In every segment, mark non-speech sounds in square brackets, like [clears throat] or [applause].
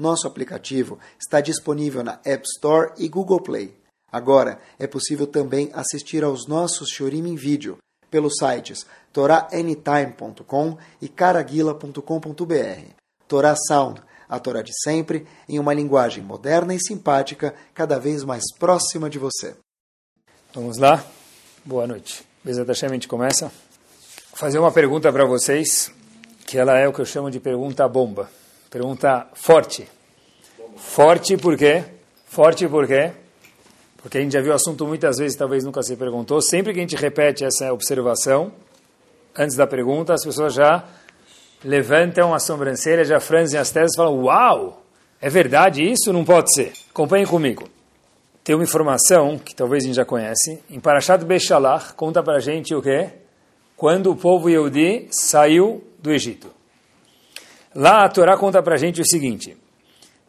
nosso aplicativo está disponível na App Store e Google Play. Agora é possível também assistir aos nossos Shorim em vídeo pelos sites toraanytime.com e caraguila.com.br. Torá Sound, a Torá de sempre, em uma linguagem moderna e simpática, cada vez mais próxima de você. Vamos lá? Boa noite. Bezat a gente começa. Vou fazer uma pergunta para vocês, que ela é o que eu chamo de pergunta bomba. Pergunta forte. Forte por quê? Forte por quê? Porque a gente já viu o assunto muitas vezes, talvez nunca se perguntou. Sempre que a gente repete essa observação, antes da pergunta, as pessoas já levantam a sobrancelha, já franzem as testas e falam, uau, é verdade isso? Não pode ser. Acompanhem comigo. Tem uma informação que talvez a gente já conhece. Em Parashat Bechalach, conta para a gente o quê? Quando o povo Yehudi saiu do Egito. Lá a Torá conta para a gente o seguinte.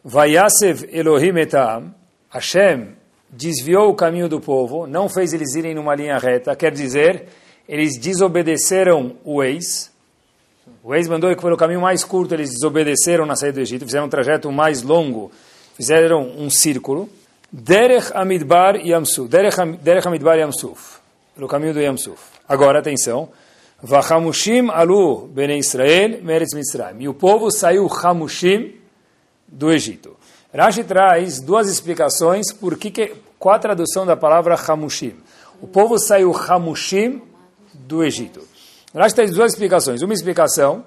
Vayasev Elohim etam, Hashem desviou o caminho do povo, não fez eles irem numa linha reta, quer dizer, eles desobedeceram o ex. O ex mandou que pelo caminho mais curto eles desobedeceram na saída do Egito, fizeram um trajeto mais longo, fizeram um círculo. Derech Amidbar Yamsuf, Derech Amidbar Yamsuf, pelo caminho do Yamsuf. Agora, atenção, Vachamushim alu bene Israel meretz Mitzrayim. E o povo saiu Hamushim do Egito. Rashi traz duas explicações por que, que qual a tradução da palavra Hamushim. O povo saiu Hamushim do Egito. Rashi traz duas explicações. Uma explicação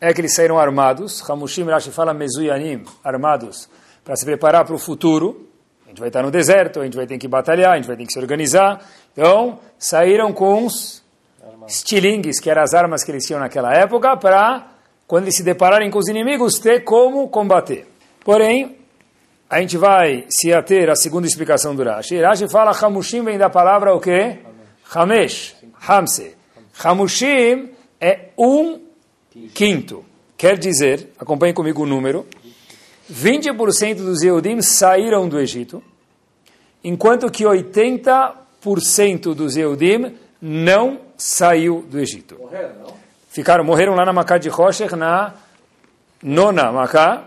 é que eles saíram armados. Hamushim, Rashi fala Mezuyanim, armados, para se preparar para o futuro. A gente vai estar no deserto, a gente vai ter que batalhar, a gente vai ter que se organizar. Então, saíram com uns estilingues, que eram as armas que eles tinham naquela época, para, quando eles se depararem com os inimigos, ter como combater. Porém, a gente vai se ater à segunda explicação do Rashi. Rashi fala, Hamushim vem da palavra o quê? Hamesh, Hamse. Hamushim é um quinto. Quer dizer, acompanhe comigo o número, 20% dos Yehudim saíram do Egito, enquanto que 80% dos Yehudim não saiu do Egito. Morreram, não? Ficaram, morreram lá na Macá de Rocher, na nona Macá,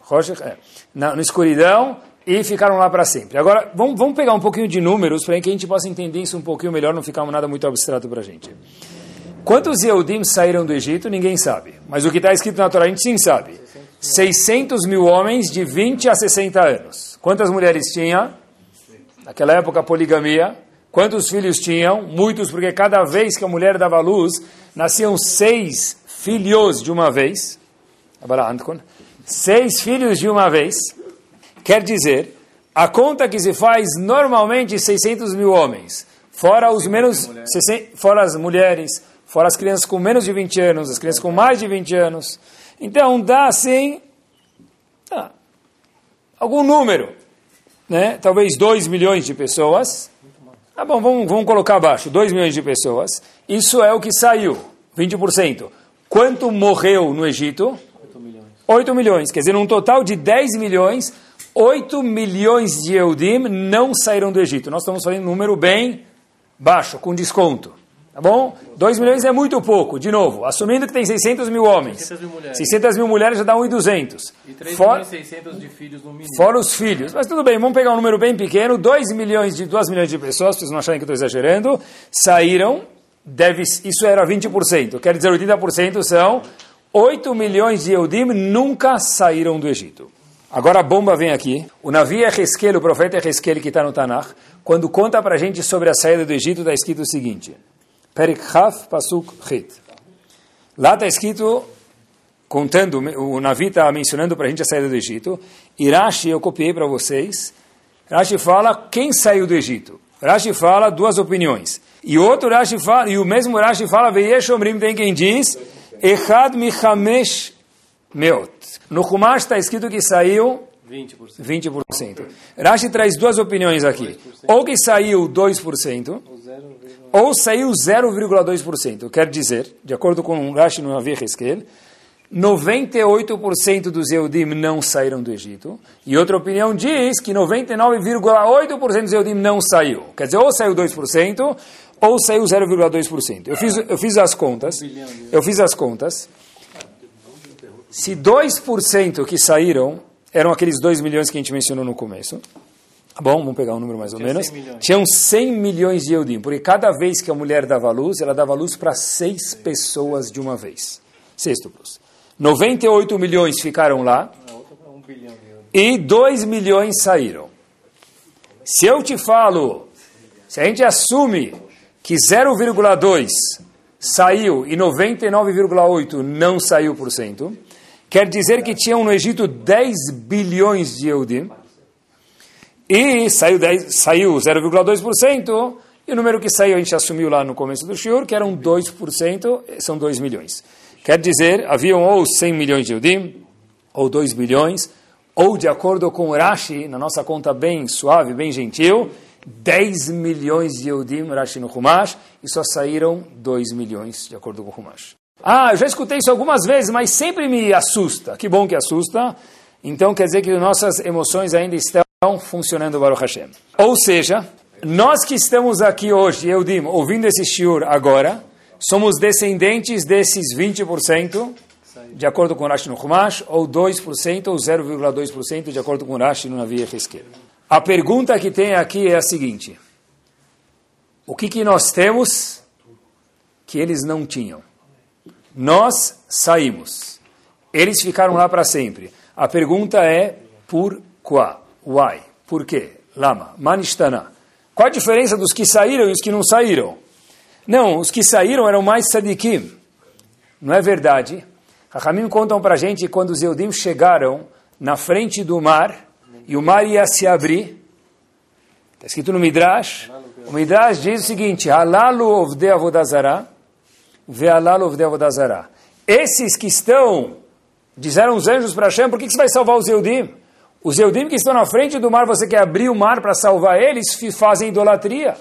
Rocher, é, na, na escuridão, e ficaram lá para sempre. Agora, vamos, vamos pegar um pouquinho de números para que a gente possa entender isso um pouquinho melhor, não ficar nada muito abstrato para a gente. Quantos Yehudim saíram do Egito, ninguém sabe. Mas o que está escrito na Torá, a gente sim sabe. 600 mil homens de 20 a 60 anos. Quantas mulheres tinha? Naquela época, poligamia. Quantos filhos tinham? Muitos, porque cada vez que a mulher dava luz, nasciam seis filhos de uma vez. Seis filhos de uma vez. Quer dizer, a conta que se faz normalmente 600 mil homens, fora os menos, fora as mulheres, fora as crianças com menos de 20 anos, as crianças com mais de 20 anos. Então dá assim tá, algum número, né? talvez 2 milhões de pessoas. Tá bom, vamos, vamos colocar abaixo, 2 milhões de pessoas. Isso é o que saiu, 20%. Quanto morreu no Egito? 8 milhões. 8 milhões, quer dizer, um total de 10 milhões, 8 milhões de Eudim não saíram do Egito. Nós estamos falando um número bem baixo, com desconto. Tá bom? 2 milhões é muito pouco, de novo, assumindo que tem 600 mil homens. 600 mil mulheres, 600 mil mulheres já dá 1.200. E 3 For, milhões e 600 de filhos no mínimo. Fora os filhos. Mas tudo bem, vamos pegar um número bem pequeno. 2 milhões de, 2 milhões de pessoas, vocês não acharem que eu estou exagerando, saíram, deve, isso era 20%. Quer dizer, 80% são 8 milhões de Eudim nunca saíram do Egito. Agora a bomba vem aqui. O navio Ezequiel, o profeta Ezequiel que está no Tanakh, quando conta para a gente sobre a saída do Egito, está escrito o seguinte... Perik Haf Pasuk Hit. Lá está escrito, contando, o Navi está mencionando para a gente a saída do Egito. Irashi, eu copiei para vocês. Rashi fala quem saiu do Egito. Rashi fala duas opiniões. E outro Rashi fala, e o mesmo Rashi fala, Veyesh Omrim, tem quem diz, Echad Michamesh Meot. No Chumash está escrito que saiu 20%. 20%. Rashi traz duas opiniões aqui. Ou que saiu 2%, ou saiu 0,2%. Quer dizer, de acordo com Rashi no Avi Heskel, 98% dos Eudim não saíram do Egito. E outra opinião diz que 99,8% dos Eudim não saiu. Quer dizer, ou saiu 2%, ou saiu 0,2%. Eu fiz, eu fiz as contas. Eu fiz as contas. Se 2% que saíram eram aqueles 2 milhões que a gente mencionou no começo. Tá Bom, vamos pegar um número mais ou menos. 100 milhões. Tinham 100 milhões de Eudim, porque cada vez que a mulher dava luz, ela dava luz para seis pessoas de uma vez. Sextuplos. 98 milhões ficaram lá A outra para 1 bilhão de euros. e 2 milhões saíram. Se eu te falo, se a gente assume que 0,2 saiu e 99,8 não saiu por cento, quer dizer que tinham no Egito 10 bilhões de Eudim e saiu, 10 saiu 0,2% e o número que saiu a gente assumiu lá no começo do shiur, que eram 2%, são 2 milhões. Quer dizer, haviam ou 100 milhões de Eudim, ou 2 bilhões, ou de acordo com Rashi, na nossa conta bem suave, bem gentil, 10 milhões de Eudim, Rashi no Humash, e só saíram 2 milhões, de acordo com o Humash. Ah, eu já escutei isso algumas vezes, mas sempre me assusta. Que bom que assusta. Então quer dizer que nossas emoções ainda estão funcionando, Baruch Hashem. Ou seja, nós que estamos aqui hoje, Eudim, ouvindo esse shiur agora, somos descendentes desses 20%, de acordo com Rashi no Humash, ou 2%, ou 0,2%, de acordo com Rashi no Navi Hezkel. A pergunta que tem aqui é a seguinte. O que, que nós temos que eles não tinham? Nós saímos. Eles ficaram lá para sempre. A pergunta é por quê? Why? Por quê? Lama. Manishtana. Qual a diferença dos que saíram e os que não saíram? Não, os que saíram eram mais sadikim. Não é verdade? Rahamim contam para a gente que quando os Eudim chegaram na frente do mar, e o mar ia se abrir, está escrito no Midrash, o Midrash diz o seguinte, Halalu ovde avodazara, ve'alalu ovde avodazara. Esses que estão, disseram os anjos para Hashem, por que que você vai salvar os Eudim? Os Eudim que estão na frente do mar, você quer abrir o mar para salvar eles, fazem idolatria.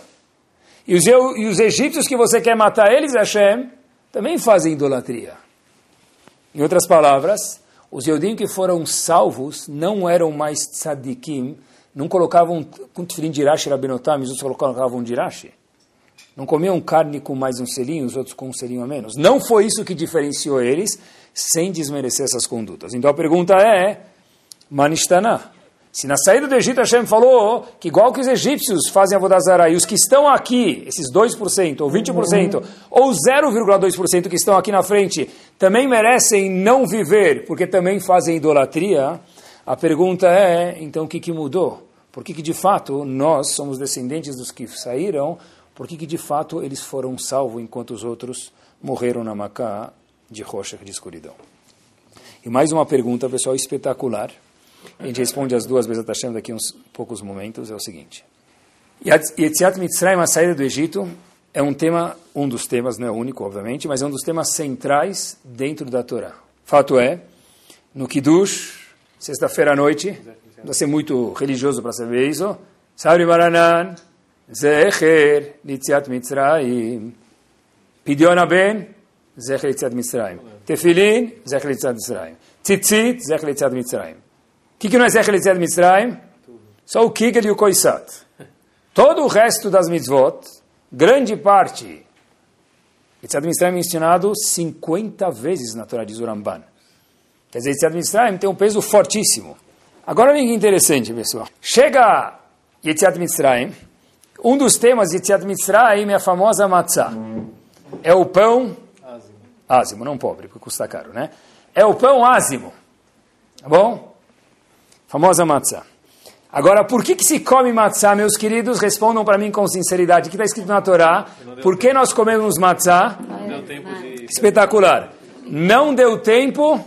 E os, eu- e os egípcios que você quer matar eles, Hashem, também fazem idolatria. Em outras palavras, os Eudim que foram salvos não eram mais tzadikim, não colocavam com tefilim de Rashi Rabinotam, os outros colocavam de Rashi. Não comiam carne com mais um selinho, os outros com um selinho a menos. Não foi isso que diferenciou eles, sem desmerecer essas condutas. Então a pergunta é, Manishtana, se na saída do Egito Hashem falou que igual que os egípcios fazem a Vodazara e os que estão aqui, esses 2% ou 20% ou 0,2% que estão aqui na frente, também merecem não viver porque também fazem idolatria, a pergunta é, então o que, que mudou? Por que, que de fato nós somos descendentes dos que saíram? Por que, que de fato eles foram salvos enquanto os outros morreram na Macá de rocha de escuridão? E mais uma pergunta, pessoal, espetacular. A gente responde as duas vezes Hashem daqui a uns poucos momentos. É o seguinte. Yetziat Mitzrayim, a saída do Egito, é um tema, um dos temas, não é o único, obviamente, mas é um dos temas centrais dentro da Torá. Fato é, no Kiddush, sexta-feira à noite, não ser muito religioso para saber isso, Sabri Maranan, Zecher, Yetziat Mitzrayim, Pidyon Ben, Zecher Yetziat Mitzrayim, Tefilin, Zecher Yetziat Mitzrayim, Tzitzit, Zecher Yetziat Mitzrayim. O que, que não é Zecher Yetziat Mitzrayim? Só o Kigel e o Koisat. Todo o resto das mitzvot, grande parte, Yetziat Mitzrayim é ensinado 50 vezes na Torá de Zuramban. Quer dizer, Yetziat Mitzrayim tem um peso fortíssimo. Agora olha que interessante, pessoal. Chega Yetziat Mitzrayim, um dos temas de Yetziat Mitzrayim é a famosa matzah. É o pão Ázimo. ázimo, não pobre, porque custa caro, né? É o pão ázimo, tá bom? Famosa matzah. Agora, por que, que se come matzah, meus queridos? Respondam para mim com sinceridade. O que está escrito na Torá? Por que nós comemos matzah? Não de... Espetacular. Não deu tempo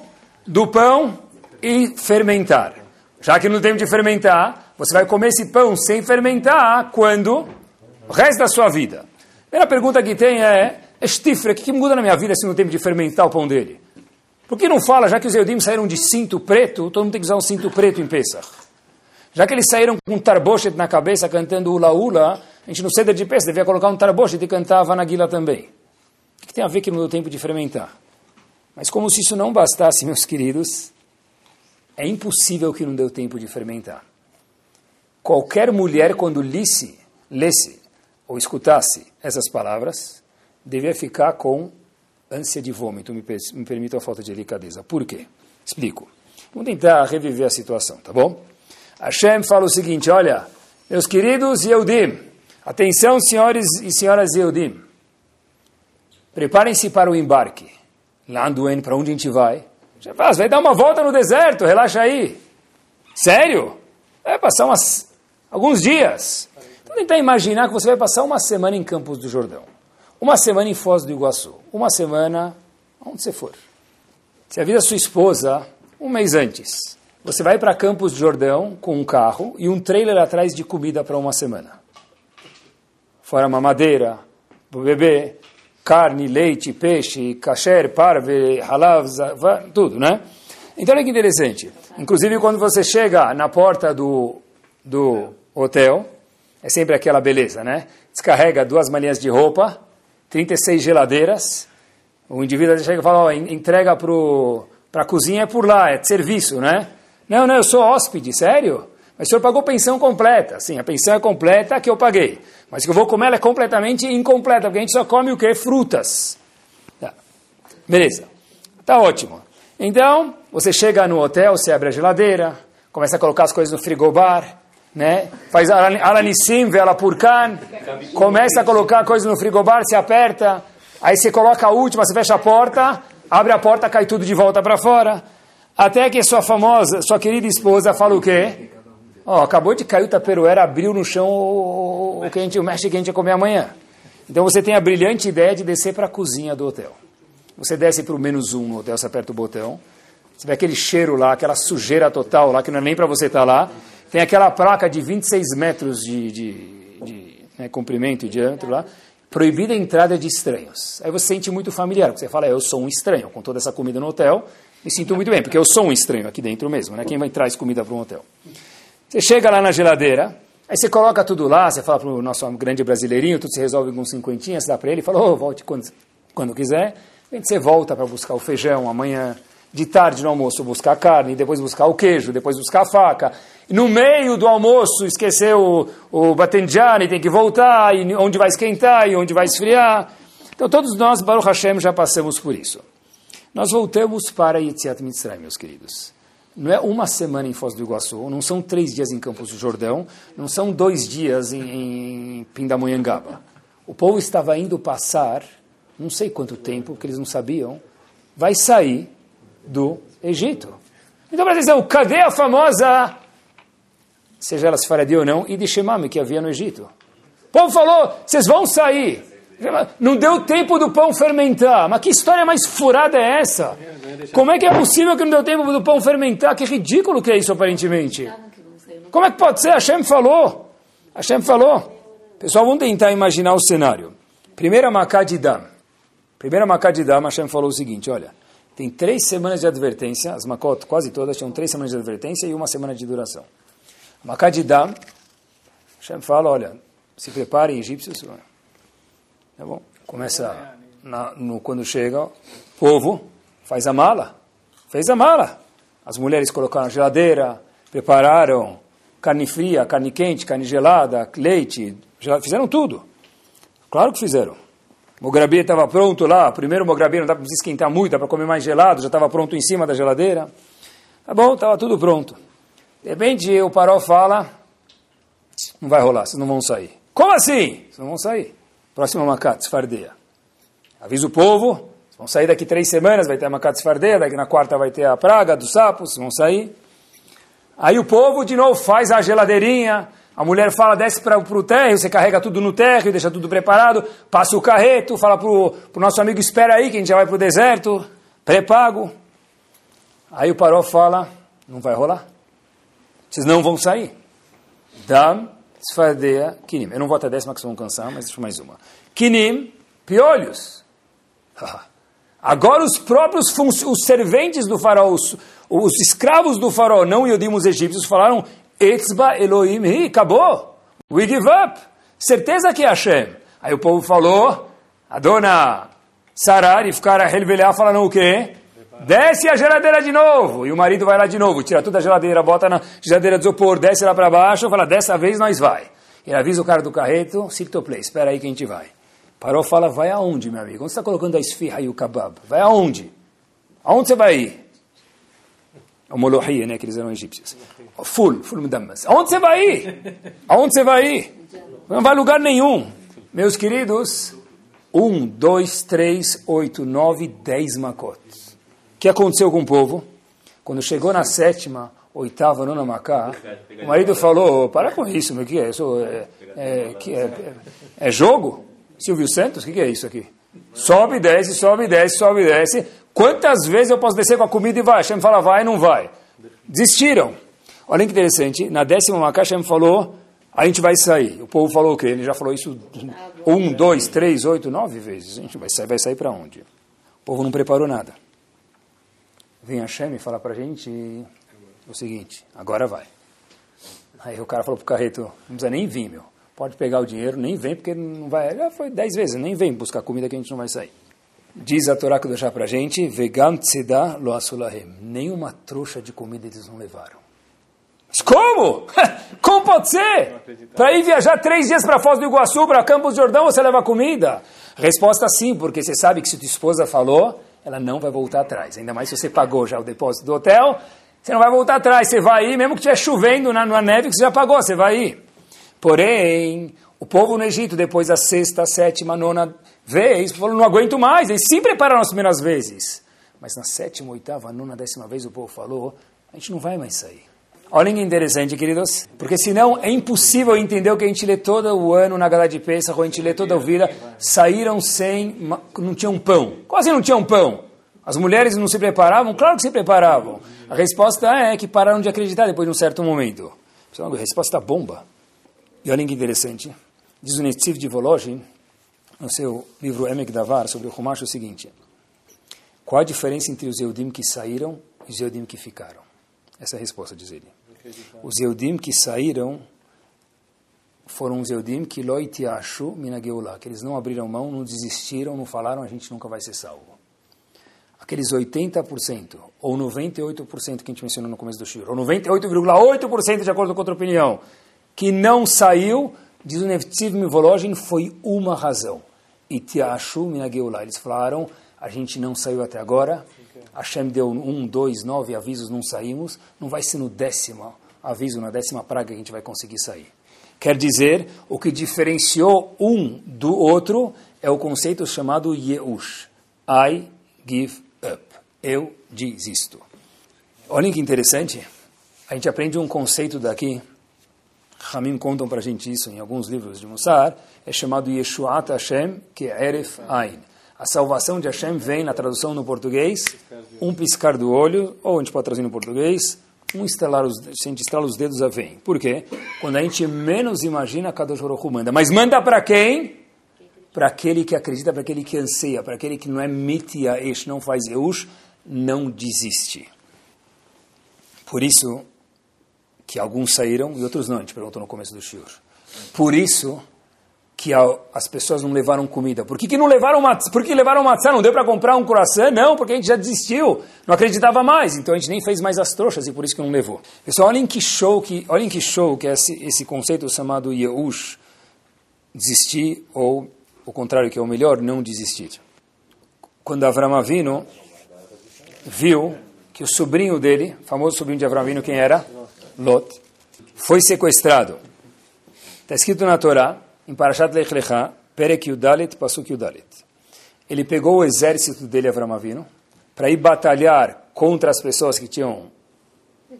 do pão e fermentar. Já que não tem tempo de fermentar, você vai comer esse pão sem fermentar quando? O resto da sua vida. A primeira pergunta que tem é, Estifre, o que, que muda na minha vida se não tem tempo de fermentar o pão dele? Por que não fala, já que os Eudim saíram de cinto preto, todo mundo tem que usar um cinto preto em Pesach? Já que eles saíram com um tarboshet na cabeça cantando ula ula, a gente no ceder de peça devia colocar um tarboshet e cantar Vanagila também. O que tem a ver que não deu tempo de fermentar? Mas como se isso não bastasse, [laughs] meus queridos, é impossível que não deu tempo de fermentar. Qualquer mulher, quando lisse, lesse ou escutasse essas palavras, devia ficar com ânsia de vômito, me, me a falta de delicadeza. Por quê? Explico. Vamos tentar reviver a situação, tá bom? Hashem fala o seguinte, olha, meus queridos Yehudim, atenção senhores e senhoras Yehudim, preparem-se para o embarque. Lá doendo, para onde a gente vai? Já faz, vai dar uma volta no deserto, relaxa aí. Sério? Vai passar umas, alguns dias. Então tentar imaginar que você vai passar uma semana em Campos do Jordão, uma semana em Foz do Iguaçu, uma semana onde você for. Você avisa sua esposa um mês antes. Você vai para Campos do Jordão com um carro e um trailer atrás de comida para uma semana. Fora mamadeira, bebê, carne, leite, peixe, kasher, parve, halav, tudo, né? Então olha que interessante. Inclusive quando você chega na porta do, do hotel, é sempre aquela beleza, né? Descarrega duas manhãs de roupa, 36 geladeiras, o indivíduo chega e fala, entrega para a cozinha é por lá, é de serviço, né? Não, não, eu sou hóspede, sério? Mas o senhor pagou pensão completa. Sim, a pensão é completa que eu paguei. Mas que eu vou comer ela é completamente incompleta, porque a gente só come o quê? Frutas. Tá. Beleza. Tá ótimo. Então, você chega no hotel, você abre a geladeira, começa a colocar as coisas no frigobar, né? Faz alanissim, vela purcan, começa a colocar coisas no frigobar, se aperta, aí você coloca a última, você fecha a porta, abre a porta, cai tudo de volta para fora. Até que sua famosa, sua querida esposa fala o quê? Oh, acabou de cair o taperoeira, abriu no chão o, o, que a gente, o mexe que a gente ia comer amanhã. Então você tem a brilhante ideia de descer para a cozinha do hotel. Você desce para o menos um no hotel, você aperta o botão. Você vê aquele cheiro lá, aquela sujeira total lá, que não é nem para você estar tá lá. Tem aquela placa de 26 metros de, de, de né, comprimento e diâmetro lá. Proibida a entrada de estranhos. Aí você sente muito familiar, porque você fala, eu sou um estranho, com toda essa comida no hotel, me sinto muito bem, porque eu sou um estranho aqui dentro mesmo, né? Quem vai traz comida para um hotel? Você chega lá na geladeira, aí você coloca tudo lá, você fala para o nosso grande brasileirinho, tudo se resolve com cinquentinha, você dá para ele fala, oh, volte quando, quando quiser. Você volta para buscar o feijão amanhã, de tarde no almoço buscar carne, depois buscar o queijo, depois buscar a faca. No meio do almoço esqueceu o, o batenjani, tem que voltar, e onde vai esquentar e onde vai esfriar. Então todos nós, Baruch Hashem, já passamos por isso. Nós voltamos para Yetziat Mitzrayim, meus queridos. Não é uma semana em Foz do Iguaçu, não são três dias em Campos do Jordão, não são dois dias em, em Pindamonhangaba. O povo estava indo passar, não sei quanto tempo, porque eles não sabiam, vai sair do Egito. Então, para dizer, cadê a famosa, seja ela Sfaradi ou não, Idishemami, que havia no Egito? O povo falou, vocês vão sair. Não deu tempo do pão fermentar. Mas que história mais furada é essa? Como é que é possível que não deu tempo do pão fermentar? Que ridículo que é isso, aparentemente. Como é que pode ser? Hashem falou. Hashem falou. Pessoal, vamos tentar imaginar o cenário. Primeira Macá de Dam. Primeira Macá de Dam, Hashem falou o seguinte, olha, tem três semanas de advertência, as Makot, quase todas, tinham três semanas de advertência e uma semana de duração. Macá de Dam, Hashem fala, olha, se preparem, egípcios, Tá bom? Começa na, no, quando chega, o povo faz a mala. Fez a mala. As mulheres colocaram geladeira, prepararam carne fria, carne quente, carne gelada, leite, fizeram tudo. Claro que fizeram. Mograbi estava pronto lá, primeiro mograbi não dá para esquentar muito, dá para comer mais gelado, já estava pronto em cima da geladeira. Tá bom, estava tudo pronto. De repente o Paró fala, não vai rolar, vocês não vão sair. Como assim? Vocês não vão sair. Próxima Makat, Sfardeia. Avisa o povo, vão sair daqui três semanas, vai ter a Makat Sfardeia, daqui na quarta vai ter a praga dos sapos, vão sair. Aí o povo de novo faz a geladeirinha, a mulher fala, desce para o térreo, você carrega tudo no térreo, deixa tudo preparado, passa o carreto, fala para o nosso amigo, espera aí que a gente já vai para o deserto, pré-pago. Aí o Paró fala, não vai rolar. Vocês não vão sair. Dam Sfardeia, Kinim. Eu não vou até a décima que vocês vão cansar, mas deixa mais uma. Kinim, piolhos. [laughs] Agora os próprios os serventes do faraó, os, os escravos do faraó, não Yodim os egípcios, falaram, Etzba Elohim hi, acabou. We give up. Certeza que é Hashem. Aí o povo falou, a dona Sarar e ficar a relvelhar falando o quê? Desce a geladeira de novo. E o marido vai lá de novo, tira toda a geladeira, bota na geladeira de isopor, desce lá para baixo, fala, dessa vez nós vai. Ele avisa o cara do carreto, play, espera aí que a gente vai. Parou, fala, vai aonde, meu amigo? Onde você está colocando a esfirra e o kebab? Vai aonde? Aonde você vai ir? O Molohi, né, que eles eram egípcios. Full, full mudammas. Aonde você vai ir? Aonde você vai ir? Não vai a lugar nenhum. Meus queridos, um, dois, três, oito, nove, dez macotes. O que aconteceu com o povo? Quando chegou na sétima, oitava, nona macá, o marido falou, para com isso, meu, que é isso? É, é, é, é, é jogo? Silvio Santos, o que, que é isso aqui? Sobe, desce, sobe, desce, sobe, desce. Quantas vezes eu posso descer com a comida e vai? Hashem fala, vai, não vai. Desistiram. Olha que interessante, na décima macá, Hashem falou, a gente vai sair. O povo falou o quê? Ele já falou isso um, dois, três, oito, nove vezes. A gente vai sair, vai sair para onde? O povo não preparou nada. Vem Hashem e fala para a gente o seguinte, agora vai. Aí o cara falou para o carreto, não precisa nem vir, meu. Pode pegar o dinheiro, nem vem, porque não vai. Já foi dez vezes, nem vem buscar comida que a gente não vai sair. Diz a Torá que deixar para a gente, vegam tzedá lo asulahem. Nenhuma trouxa de comida eles não levaram. Como? [laughs] Como pode ser? Para ir viajar três dias para Foz do Iguaçu, para Campos do Jordão, você leva comida? Resposta sim, porque você sabe que se tua esposa falou, ela não vai voltar atrás. Ainda mais se você pagou já o depósito do hotel, você não vai voltar atrás. Você vai ir, mesmo que estiver chovendo na, na neve que você já pagou, você vai ir. Porém, o povo no Egito, depois da sexta, sétima, nona vez, falou, não aguento mais. Eles sim prepararam as primeiras vezes. Mas na sétima, oitava, nona, décima vez, o povo falou, a gente não vai mais sair. Olhem que interessante, queridos, porque senão é impossível entender o que a gente lê todo o ano na Gala de Pesach, ou a gente lê toda a vida, saíram sem, não tinham pão. Quase não tinham pão. As mulheres não se preparavam? Claro que se preparavam. A resposta é que pararam de acreditar depois de um certo momento. A resposta bomba. E olhem que interessante. Diz o Netziv de Volozhin, no seu livro Emek Davar, sobre o Humash, o seguinte. Qual a diferença entre os Eudim que saíram e os Eudim que ficaram? Essa é a resposta, diz ele. Os Eudim que saíram foram os Eudim que loitiashu minageulá, que eles não abriram mão, não desistiram, não falaram, a gente nunca vai ser salvo. Aqueles 80% ou 98% que a gente mencionou no começo do Shiro, ou 98,8% de acordo com outra opinião, que não saiu, diz o Neftiv Mivologin, foi uma razão. Itiashu minageulá. Eles falaram, a gente não saiu até agora, Hashem deu um, dois, nove avisos, não saímos, não vai ser no décimo aviso, na décima praga que a gente vai conseguir sair. Quer dizer, o que diferenciou um do outro é o conceito chamado Yeush. I give up. Eu desisto. Olhem que interessante. A gente aprende um conceito daqui. Ramim contam para a gente isso em alguns livros de Mussar. É chamado Yeshuat Hashem, que é Eref Ain. A salvação de Hashem vem na tradução no português, um piscar do olho, ou a gente pode traduzir no português, um estalar os, se a gente estrala os dedos, a vem. Por quê? Quando a gente menos imagina, Kadosh Baruch manda. Mas manda para quem? Para aquele que acredita, para aquele que anseia, para aquele que não é mitia esh, não faz eush, não desiste. Por isso que alguns saíram e outros não, a gente perguntou no começo do shiur. Por isso que as pessoas não levaram comida. Por que, que não levaram matzá? Por que levaram matzá? Não deu para comprar um coração? Não, porque a gente já desistiu, não acreditava mais. Então a gente nem fez mais as trouxas e por isso que não levou. Pessoal, olhem que show que, olhem que show que é esse, esse conceito chamado Yehush, desistir ou o contrário que é o melhor, não desistir. Quando Avram Avinu viu que o sobrinho dele, famoso sobrinho de Avram Avinu, quem era? Lot, foi sequestrado. Está escrito na Torá em Parashat Lech Lecha, Perek Yudalet, Pasuk Yudalet. Ele pegou o exército dele, Avram Avinu, para ir batalhar contra as pessoas que tinham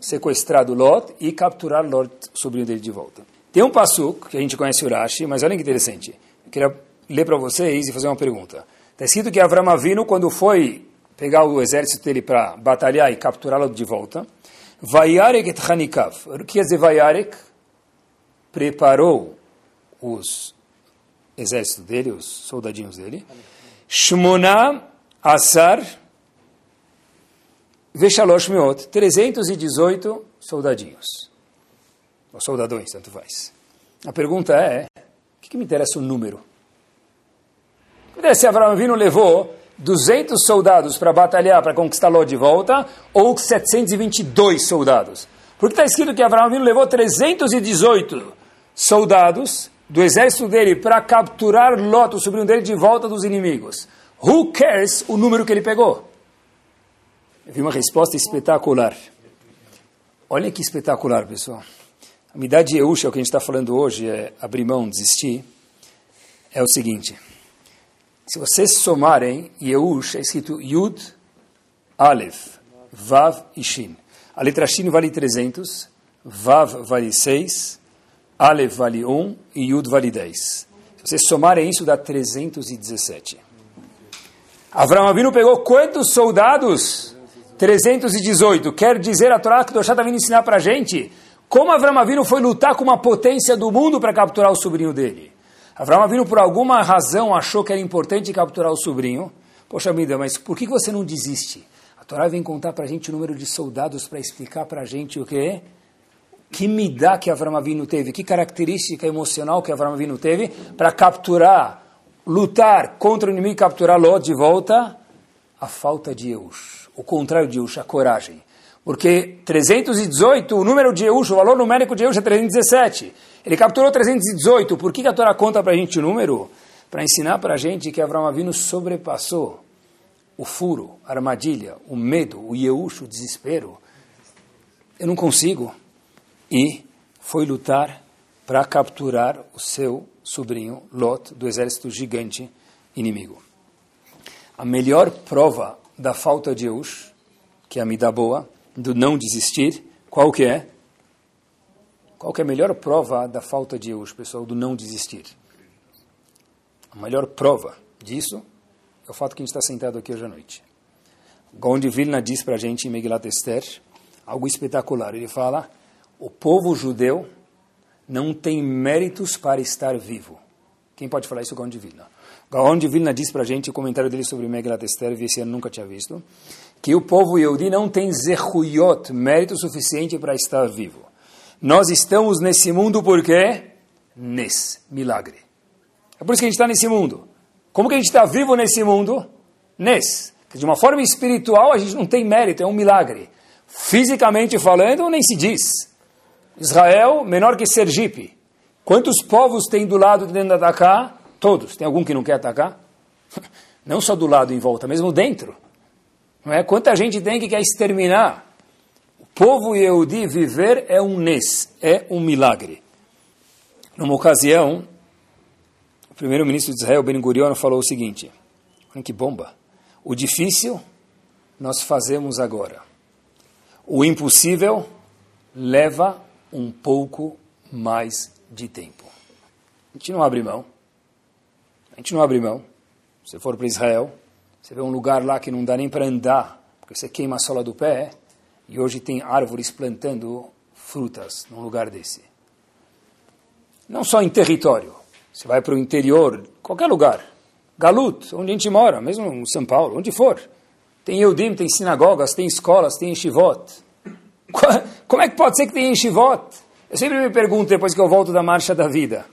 sequestrado Lot e capturar Lot, sobrinho dele, de volta. Tem um Pasuk, que a gente conhece o Rashi, mas olha que interessante. Eu queria ler para vocês e fazer uma pergunta. Está escrito que Avram Avinu, quando foi pegar o exército dele para batalhar e capturá-lo de volta, Vayarek et Hanikav. O que quer dizer Vayarek? Preparou os exércitos dele, os soldadinhos dele. Shmona Asar Veshalosh Meot, 318 soldadinhos. ou soldadões, tanto faz. A pergunta é, o que, que me interessa o número? Se Abraão Avinu levou 200 soldados para batalhar, para conquistar Ló de volta, ou 722 soldados. Porque está escrito que Abraão Avinu levou 318 soldados do exército dele para capturar Ló, o sobrinho dele, de volta dos inimigos. Who cares o número que ele pegou? Eu vi uma resposta espetacular. Olha que espetacular, pessoal. A midade de Yehush, é o que a gente está falando hoje, é abrir mão, desistir, é o seguinte. Se vocês somarem, Yehush é escrito Yud, Aleph, Vav e Shin. A letra Shin vale 300, Vav vale 6, Aleph vale 1 e Yud vale 10. Se vocês somarem isso, dá 317. Avram Avinu pegou quantos soldados? 318. Quer dizer, a Torá que Doshá está vindo ensinar para a gente como Avram Avinu foi lutar com uma potência do mundo para capturar o sobrinho dele. Avram Avinu, por alguma razão, achou que era importante capturar o sobrinho. Poxa vida, mas por que você não desiste? A Torá vem contar para a gente o número de soldados para explicar para a gente o que é. Que midá que Avram Avinu teve, que característica emocional que Avram Avinu teve para capturar, lutar contra o inimigo e capturar Ló de volta? A falta de Eush. O contrário de Eush, a coragem. Porque 318, o número de Eush, o valor numérico de Eush é 317. Ele capturou 318. Por que a Torá conta para a gente o número? Para ensinar para a gente que Avram Avinu sobrepassou o furo, a armadilha, o medo, o Yeush, o desespero. Eu não consigo. E foi lutar para capturar o seu sobrinho Lot do exército gigante inimigo. A melhor prova da falta de Yeush, que é a mida boa, do não desistir, qual que é? Qual que é a melhor prova da falta de Yeush, pessoal, do não desistir? A melhor prova disso é o fato que a gente está sentado aqui hoje à noite. Gaon Vilna diz para a gente em Megilat Esther algo espetacular. Ele fala, o povo judeu não tem méritos para estar vivo. Quem pode falar isso, Gaon de Vilna? Gaon de Vilna diz para a gente, o comentário dele sobre Megilat Esther, esse ano nunca tinha visto, que o povo Yehudi não tem zerhuyot, mérito suficiente para estar vivo. Nós estamos nesse mundo por quê? Nes, milagre. É por isso que a gente está nesse mundo. Como que a gente está vivo nesse mundo? Nes. De uma forma espiritual, a gente não tem mérito, é um milagre. Fisicamente falando, nem se diz. Israel, menor que Sergipe. Quantos povos tem do lado de dentro de atacar? Todos. Tem algum que não quer atacar? [laughs] Não só do lado em volta, mesmo dentro. Não é? Quanta gente tem que quer exterminar? O povo Yehudi viver é um nes, é um milagre. Numa ocasião, o primeiro-ministro de Israel, Ben Gurion, falou o seguinte, olha que bomba, o difícil nós fazemos agora. O impossível leva um pouco mais de tempo. A gente não abre mão. A gente não abre mão. Se for para Israel, você vê um lugar lá que não dá nem para andar, porque você queima a sola do pé, e hoje tem árvores plantando frutas num lugar desse. Não só em território, você vai para o interior, qualquer lugar, Galut, onde a gente mora, mesmo em São Paulo, onde for. Tem Eudim, tem sinagogas, tem escolas, tem yeshivot. Como é que pode ser que tem yeshivot? Eu sempre me pergunto, depois que eu volto da marcha da vida.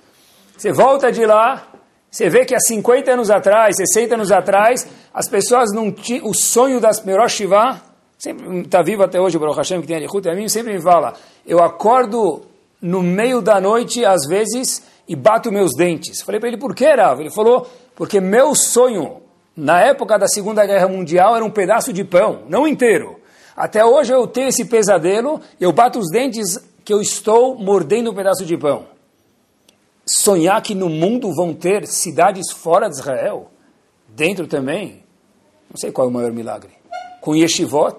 Você volta de lá, você vê que há 50 anos atrás, 60 anos atrás, as pessoas não tinham o sonho das Merosh Shiva, sempre está vivo até hoje o Baruch Hashem, que tem Arichut, a mim sempre me fala, eu acordo no meio da noite, às vezes, e bato meus dentes. Falei para ele, por que, Rav? Ele falou, porque meu sonho, na época da Segunda Guerra Mundial, era um pedaço de pão, não inteiro. Até hoje eu tenho esse pesadelo, eu bato os dentes que eu estou mordendo um pedaço de pão. Sonhar que no mundo vão ter cidades fora de Israel, dentro também, não sei qual é o maior milagre. Com yeshivot,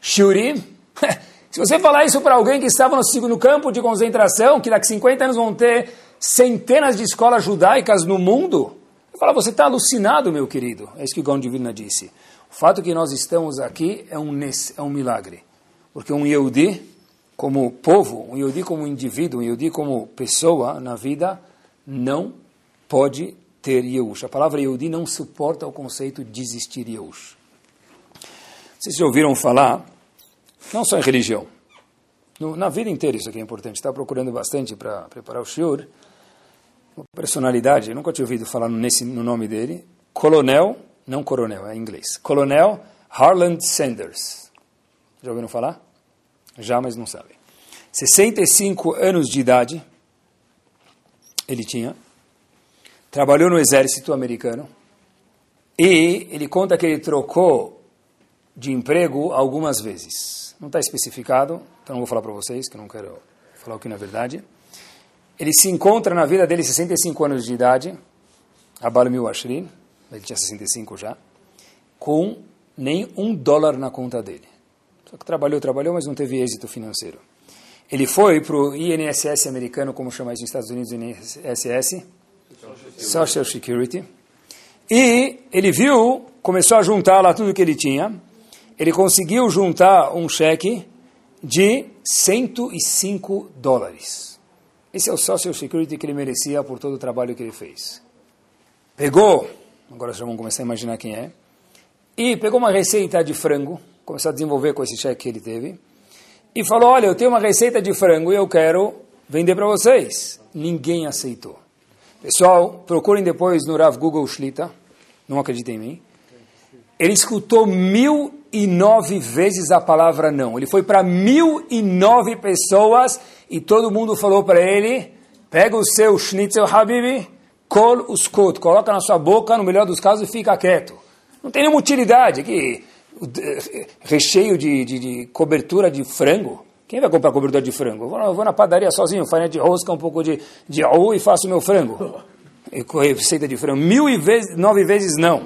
shurim. [laughs] Se você falar isso para alguém que estava no segundo campo de concentração, que daqui a 50 anos vão ter centenas de escolas judaicas no mundo, eu falo, você está alucinado, meu querido. É isso que Vilna disse. O fato que nós estamos aqui é um, é um milagre. Porque um Yehudi, como povo, um Yehudi como indivíduo, um Yehudi como pessoa na vida, não pode ter Yehush. A palavra Yehudi não suporta o conceito de desistir Yehush. Vocês já ouviram falar, não só em religião, no, na vida inteira isso aqui é importante. Estava procurando bastante para preparar o shiur. Uma personalidade, nunca tinha ouvido falar nesse, no nome dele. Coronel, não coronel, é em inglês. Coronel Harland Sanders. Já ouviram falar? Já, mas não sabem. 65 anos de idade ele tinha. Trabalhou no exército americano. E ele conta que ele trocou de emprego algumas vezes. Não está especificado, então não vou falar para vocês, que eu não quero falar o que não é verdade. Ele se encontra na vida dele, 65 anos de idade, Abal Mil Ashrin, ele tinha 65 já, com nem um dólar na conta dele. Só que trabalhou, trabalhou, mas não teve êxito financeiro. Ele foi para o INSS americano, como chama isso nos Estados Unidos, INSS, Social Security, e ele viu, começou a juntar lá tudo que ele tinha, ele conseguiu juntar um cheque de 105 dólares. Esse é o Social Security que ele merecia por todo o trabalho que ele fez. Pegou, agora já vamos começar a imaginar quem é, e pegou uma receita de frango, começou a desenvolver com esse cheque que ele teve, e falou, olha, eu tenho uma receita de frango e eu quero vender para vocês. Ninguém aceitou. Pessoal, procurem depois no Rav Google Shlita, não acreditem em mim. Ele escutou mil e nove vezes a palavra não. Ele foi para mil e nove pessoas e todo mundo falou para ele, pega o seu schnitzel habibi, col uskot, coloca na sua boca, no melhor dos casos, e fica quieto. Não tem nenhuma utilidade aqui. Recheio de, de, de cobertura de frango. Quem vai comprar cobertura de frango? Eu vou, na padaria sozinho, farinha de rosca, um pouco de, de e faço meu frango. E receita de frango. Mil e vezes, nove vezes não.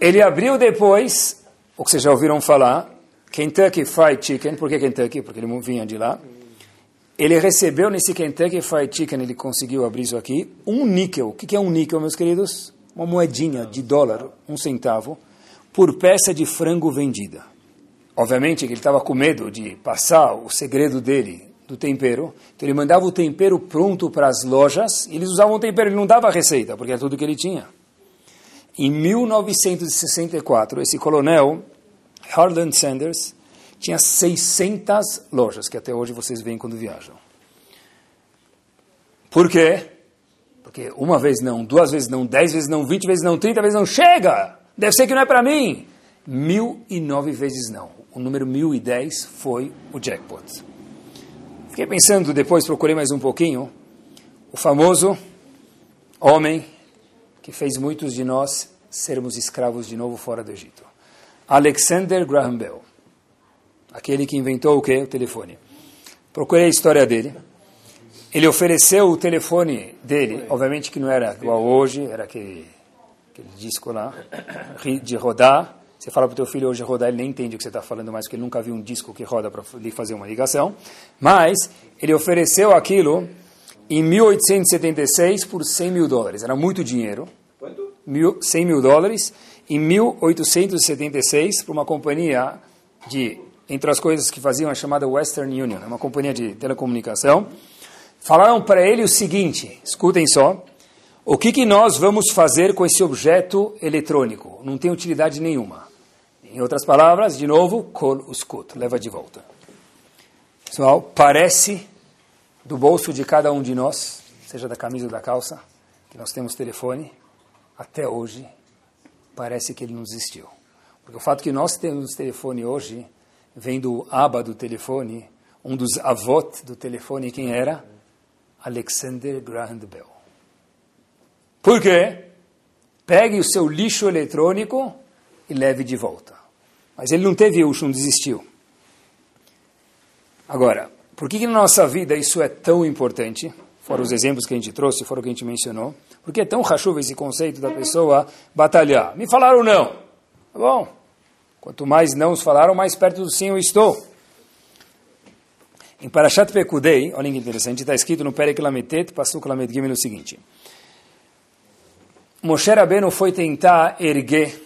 Ele abriu depois, o que vocês já ouviram falar, Kentucky Fried Chicken. Por que Kentucky? Porque ele vinha de lá. Ele recebeu nesse Kentucky Fried Chicken, ele conseguiu abrir isso aqui, um níquel. O que é um níquel, meus queridos? Uma moedinha de dólar, um centavo, por peça de frango vendida. Obviamente que ele estava com medo de passar o segredo dele do tempero, então ele mandava o tempero pronto para as lojas, e eles usavam o tempero, ele não dava receita, porque é tudo que ele tinha. Em 1964, esse coronel, Harland Sanders, tinha 600 lojas, que até hoje vocês veem quando viajam. Por quê? Porque uma vez não, duas vezes não, dez vezes não, vinte vezes não, trinta vezes não, chega! Deve ser que não é para mim! Mil e nove vezes não. O número mil e dez foi o jackpot. Fiquei pensando, depois procurei mais um pouquinho, o famoso homem que fez muitos de nós sermos escravos de novo fora do Egito. Alexander Graham Bell, aquele que inventou o quê? O telefone. Procurei a história dele. Ele ofereceu o telefone dele, obviamente que não era igual hoje, era aquele, aquele disco lá, de rodar. Você fala para o teu filho hoje rodar, ele nem entende o que você está falando mais, porque ele nunca viu um disco que roda para lhe fazer uma ligação. Mas ele ofereceu aquilo em 1876 por 100 mil dólares. Era muito dinheiro. Quanto? Mil, 100 mil dólares. Em 1876, para uma companhia de, entre as coisas que faziam, a chamada Western Union, uma companhia de telecomunicação, falaram para ele o seguinte, escutem só, o que, que nós vamos fazer com esse objeto eletrônico? Não tem utilidade nenhuma. Em outras palavras, de novo, kol uskut, leva de volta. Pessoal, parece do bolso de cada um de nós, seja da camisa ou da calça, que nós temos telefone, até hoje parece que ele não existiu. Porque o fato que nós temos telefone hoje vem do aba do telefone, um dos avós do telefone, quem era? Alexander Graham Bell. Por quê? Pegue o seu lixo eletrônico e leve de volta. Mas ele não teve uso, não desistiu. Agora, por que, que na nossa vida isso é tão importante? Fora os exemplos que a gente trouxe, fora o que a gente mencionou. Por que é tão rachuva esse conceito da pessoa batalhar? Me falaram não. Tá bom. Quanto mais não os falaram, mais perto do sim eu estou. Em Parashat Pekudei, olha que interessante, está escrito no Perek Lametet, Pasuk Lamed Gimel o seguinte. Moshe Rabbeinu foi tentar erguer,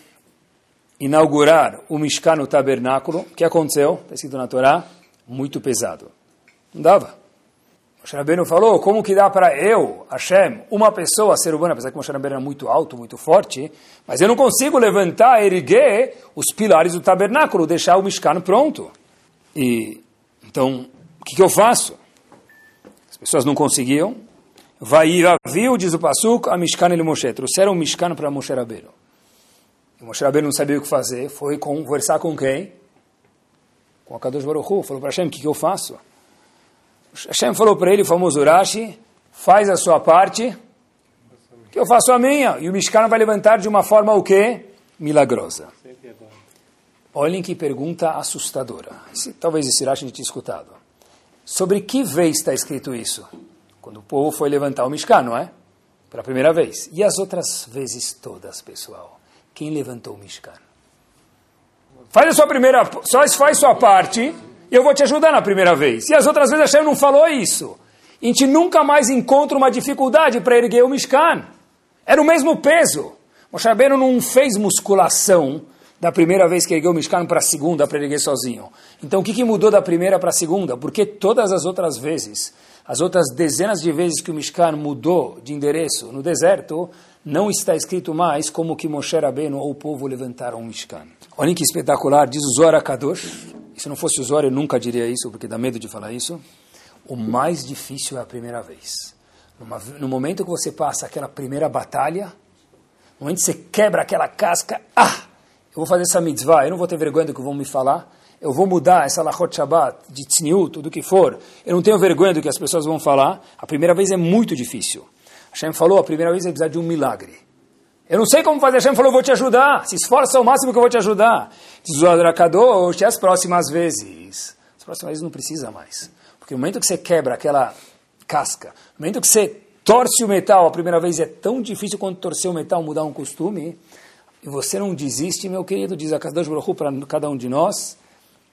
inaugurar o Mishkan, o tabernáculo. O que aconteceu? Está escrito na Torá, muito pesado. Não dava. Moshe Rabbeinu falou, como que dá para eu, Hashem, uma pessoa ser humana, apesar que Moshe era muito alto, muito forte, mas eu não consigo levantar, erguer os pilares do tabernáculo, deixar o Mishkan pronto. E Então, o que, que eu faço? As pessoas não conseguiam. Vai viu, diz o Pasuk, a Mishkan ele Moshe. Trouxeram um Mishkan para Moshe Rabbeinu. E Moshe não sabia o que fazer. Foi conversar com quem? Com a Kadosh Baruch Hu. Falou para Hashem, o que, que eu faço? Hashem falou para ele, o famoso Rashi, faz a sua parte, que eu faço a minha. E o Mishkan vai levantar de uma forma o quê? Milagrosa. Olhem que pergunta assustadora. Talvez esse Rashi não tinha escutado. Sobre que vez está escrito isso? Quando o povo foi levantar o Mishkan, não é? Pela primeira vez. E as outras vezes todas, pessoal? Quem levantou o Mishkan? Faz a sua primeira, só faz sua parte, eu vou te ajudar na primeira vez. E as outras vezes Hashem não falou isso. A gente nunca mais encontra uma dificuldade para erguer o Mishkan. Era o mesmo peso. Moshe Rabbeinu não fez musculação da primeira vez que ergueu o Mishkan para a segunda para erguer sozinho. Então o que, que mudou da primeira para a segunda? Porque todas as outras vezes, as outras dezenas de vezes que o Mishkan mudou de endereço no deserto, não está escrito mais como que Moshe Rabbeinu ou o povo levantaram o Mishkan. Olhem que espetacular, diz o Zohar Kadosh. Se não fosse o Zohar eu nunca diria isso, porque dá medo de falar isso. O mais difícil é a primeira vez. no momento que você passa aquela primeira batalha, no momento que você quebra aquela casca, ah, eu vou fazer essa mitzvah, eu não vou ter vergonha do que vão me falar, eu vou mudar essa lachot shabbat, de tzniut, tudo que for, eu não tenho vergonha do que as pessoas vão falar, a primeira vez é muito difícil. Hashem falou, a primeira vez é precisar de um milagre. Eu não sei como fazer, Hashem falou, vou te ajudar, se esforça ao máximo que eu vou te ajudar. Diz o Adrakadosh, as próximas vezes. As próximas vezes não precisa mais. Porque no momento que você quebra aquela casca, no momento que você torce o metal, a primeira vez é tão difícil quanto torcer o metal, mudar um costume, e você não desiste, meu querido, diz a Kadosh Baruch para cada um de nós,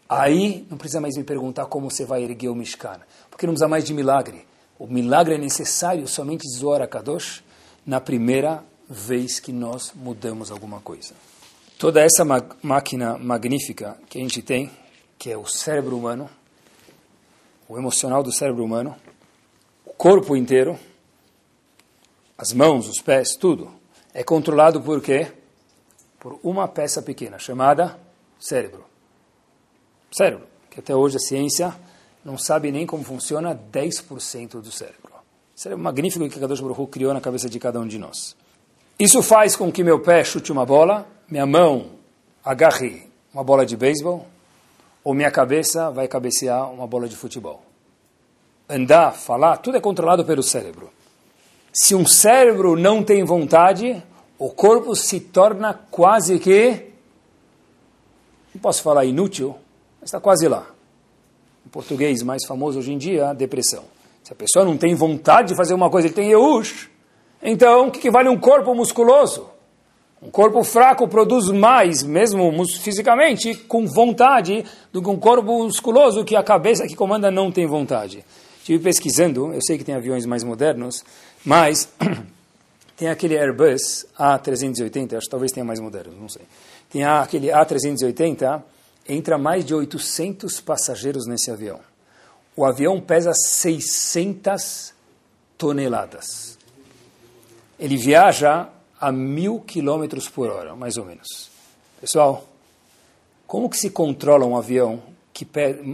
aí não precisa mais me perguntar como você vai erguer o Mishkan, porque não precisa mais de milagre. O milagre é necessário somente Zohar Kadosh na primeira vez que nós mudamos alguma coisa. Toda essa máquina magnífica que a gente tem, que é o cérebro humano, o emocional do cérebro humano, o corpo inteiro, as mãos, os pés, tudo, é controlado por quê? por uma peça pequena, chamada cérebro. Cérebro, que até hoje a ciência não sabe nem como funciona 10% do cérebro. Cérebro magnífico que Kadosh Baruch criou na cabeça de cada um de nós. Isso faz com que meu pé chute uma bola, minha mão agarre uma bola de beisebol, ou minha cabeça vai cabecear uma bola de futebol. Andar, falar, tudo é controlado pelo cérebro. Se um cérebro não tem vontade, o corpo se torna quase que, não posso falar inútil, mas está quase lá. O português mais famoso hoje em dia, depressão. Se a pessoa não tem vontade de fazer uma coisa, ele tem eush, então o que, que vale um corpo musculoso? Um corpo fraco produz mais, mesmo fisicamente, com vontade, do que um corpo musculoso que a cabeça que comanda não tem vontade. Estive pesquisando, eu sei que tem aviões mais modernos, mas [clears throat] Tem aquele Airbus A380, acho que talvez tenha mais modernos, não sei. Tem aquele A380, entra mais de 800 passageiros nesse avião. O avião pesa 600 toneladas. Ele viaja a mil quilômetros por hora, mais ou menos. Pessoal, como que se controla um avião que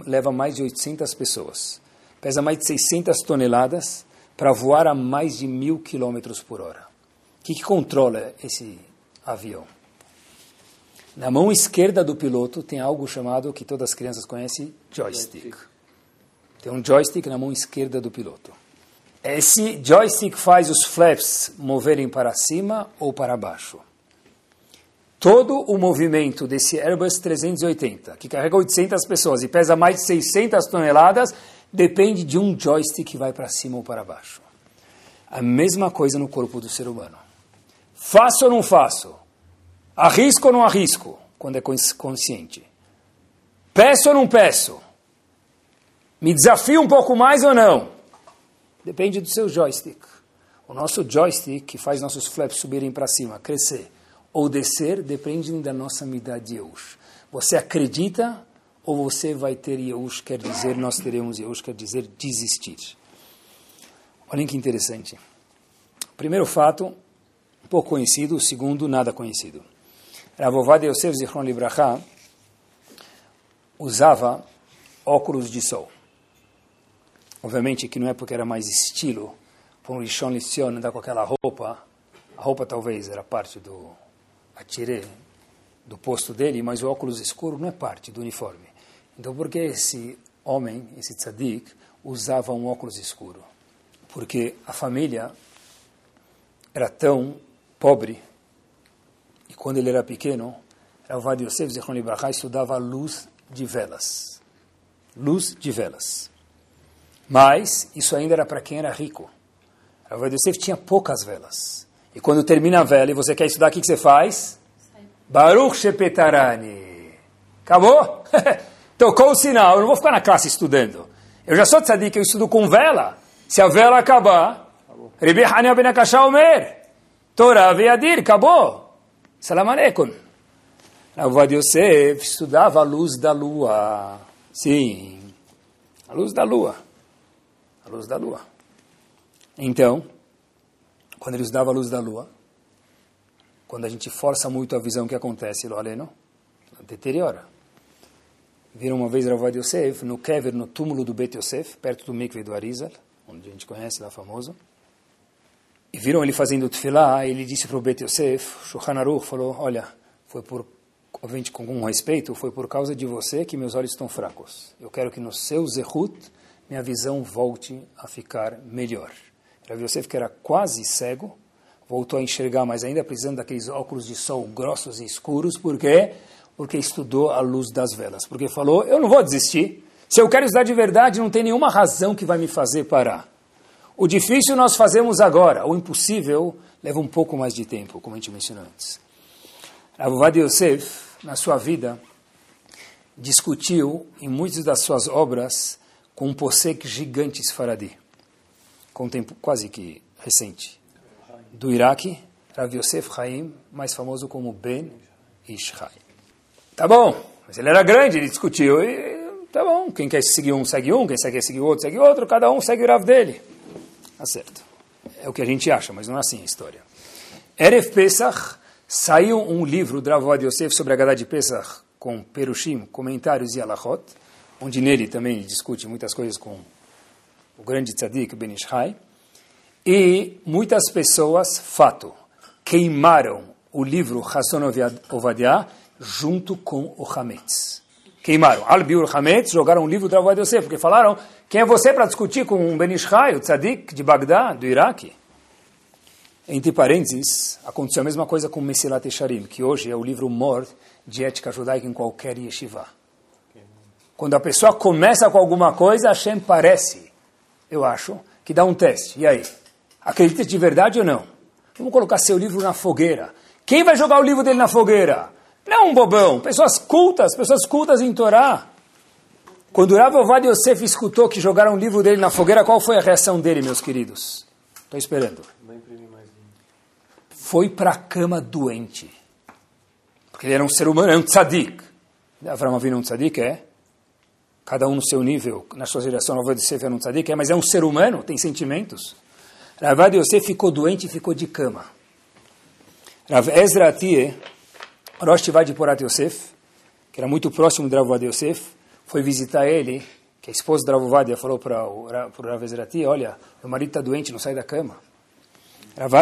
leva mais de 800 pessoas? Pesa mais de 600 toneladas para voar a mais de mil quilômetros por hora. O que, que controla esse avião? Na mão esquerda do piloto tem algo chamado, que todas as crianças conhecem, joystick. Tem um joystick na mão esquerda do piloto. Esse joystick faz os flaps moverem para cima ou para baixo. Todo o movimento desse Airbus 380, que carrega 800 pessoas e pesa mais de 600 toneladas, depende de um joystick que vai para cima ou para baixo. A mesma coisa no corpo do ser humano. Faço ou não faço? Arrisco ou não arrisco? Quando é consciente. Peço ou não peço? Me desafio um pouco mais ou não? Depende do seu joystick. O nosso joystick, que faz nossos flaps subirem para cima, crescer ou descer, depende da nossa medida de Yehush. Você acredita ou você vai ter Yehush, quer dizer, nós teremos Yehush, quer dizer desistir. Olhem que interessante. Primeiro fato, pouco conhecido, o segundo, nada conhecido. Ravovad Yosef Zichron Libraha usava óculos de sol. Obviamente que não é porque era mais estilo para um Rishon Lition andar com aquela roupa. A roupa talvez era parte do atire do posto dele, mas o óculos escuro não é parte do uniforme. Então por que esse homem, esse tzadik, usava um óculos escuro? Porque a família era tão pobre e quando ele era pequeno, Ravad Yosef Zichron Libraha estudava luz de velas. Luz de velas. Mas isso ainda era para quem era rico. Rav Yosef tinha poucas velas. E quando termina a vela e você quer estudar, o que, você faz? Baruch Shepetarani. Acabou? [laughs] Tocou o sinal. Eu não vou ficar na classe estudando. Eu já sou tzadik, eu estudo com vela. Se a vela acabar, Rebi Hania ben Omer. Torah ve'adir. Acabou. Salam aleikum. Rav Yosef estudava a luz da lua. Sim, a luz da lua a luz da lua. Então, quando ele estudava a luz da lua, quando a gente força muito a visão, o que acontece? Lo aleno, deteriora. Viram uma vez Ravad Yosef no Kever, no túmulo do Bet Yosef, perto do Mikve do Arizal, onde a gente conhece lá famoso. E viram ele fazendo tefilá, ele disse para o Bet Yosef, Shulchan Aruch falou, olha, foi por, obviamente com um respeito, foi por causa de você que meus olhos estão fracos. Eu quero que no seu zehut minha visão volte a ficar melhor. Rav Yosef, que era quase cego, voltou a enxergar, mas ainda precisando daqueles óculos de sol grossos e escuros, por quê? Porque estudou a luz das velas. Porque falou, eu não vou desistir. Se eu quero estudar de verdade, não tem nenhuma razão que vai me fazer parar. O difícil nós fazemos agora, o impossível leva um pouco mais de tempo, como a gente mencionou antes. Rav Yosef, na sua vida, discutiu em muitas das suas obras com um posek gigante Sfaradi, com um tempo quase que recente, do Iraque, Rav Yosef Chaim, mais famoso como Ben Ishai. Tá bom, mas ele era grande, ele discutiu, e tá bom, quem quer seguir um, segue um, quem quer seguir outro, segue outro, cada um segue o Rav dele. Tá certo. É o que a gente acha, mas não é assim a história. Erev Pesach, saiu um livro do Rav Yosef sobre a Gadá de Pesach, com Perushim, comentários e alachot, onde nele também discute muitas coisas com o grande tzadik Ben Ishai, e muitas pessoas, fato, queimaram o livro Hasson Ovadia junto com o Hametz. Queimaram. Al-Biur Hametz jogaram o livro do Avodah Yosef, porque falaram, quem é você para discutir com o Ben Ishai, o tzadik de Bagdá, do Iraque? Entre parênteses, aconteceu a mesma coisa com Mesilat Esharim, que hoje é o livro mor de ética judaica em qualquer yeshiva. Quando a pessoa começa com alguma coisa, Hashem parece, eu acho, que dá um teste. E aí? Acredita de verdade ou não? Vamos colocar seu livro na fogueira. Quem vai jogar o livro dele na fogueira? Não é um bobão. Pessoas cultas, pessoas cultas em Torá. Quando Rav Ovad Yosef escutou que jogaram o livro dele na fogueira, qual foi a reação dele, meus queridos? Estou esperando. Foi para a cama doente. Porque ele era um ser humano, é um tzadik. Avram Avinu um tzadik, é? Cada um no seu nível, na sua geração, Ravad Yosef era um tzadik, é, mas é um ser humano, tem sentimentos. Ravad Yosef ficou doente e ficou de cama. Rav Ezra Atie, Rosh Tivad Porat Yosef, que era muito próximo de Ravad Yosef, foi visitar ele, que a esposa de Ravovadia falou para o Rav Ezra Atie, olha, meu marido está doente, não sai da cama. Rav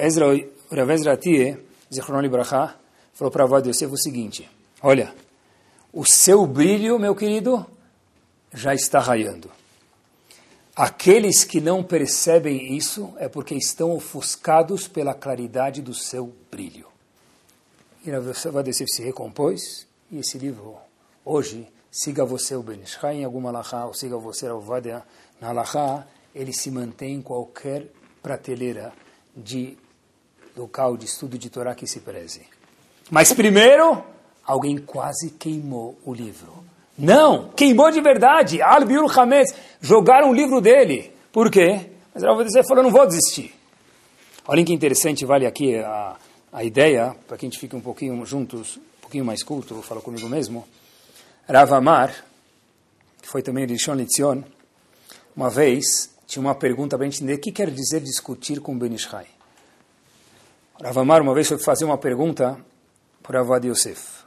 Ezra, Rav Ezra Atie, Zichron Libraha, falou para Ravad Yosef o seguinte, olha, o seu brilho, meu querido, já está raiando. Aqueles que não percebem isso é porque estão ofuscados pela claridade do seu brilho. E Vadesif se recompôs, e esse livro, hoje, siga você o Benishai em alguma alahá, ou siga você o Vadia na alahá, ele se mantém em qualquer prateleira de local de estudo de Torá que se preze. Mas primeiro, alguém quase queimou o livro. Não, queimou de verdade. Al-Biur Hametz, jogaram o livro dele. Por quê? Mas Rav Yosef falou, não vou desistir. Olha que interessante, vale aqui a, a ideia, para que a gente fique um pouquinho juntos, um pouquinho mais culto, falar comigo mesmo. Rav Amar, que foi também de Litzion, uma vez tinha uma pergunta para entender o que quer dizer discutir com Ben Ishai. Rav Amar uma vez foi fazer uma pergunta para Avad Yosef.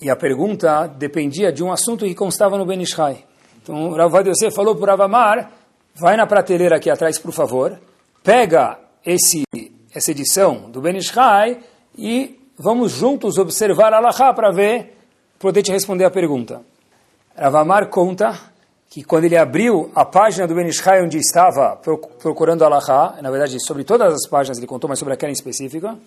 E a pergunta dependia de um assunto que constava no Ben Ishai. Então, Rav Yosef falou para Ravamar, vai na prateleira aqui atrás, por favor, pega esse, essa edição do Ben Ishai e vamos juntos observar a para ver, poder te responder a pergunta. Ravamar conta que quando ele abriu a página do Ben Ishai onde estava procurando a na verdade sobre todas as páginas ele contou, mas sobre aquela em específica,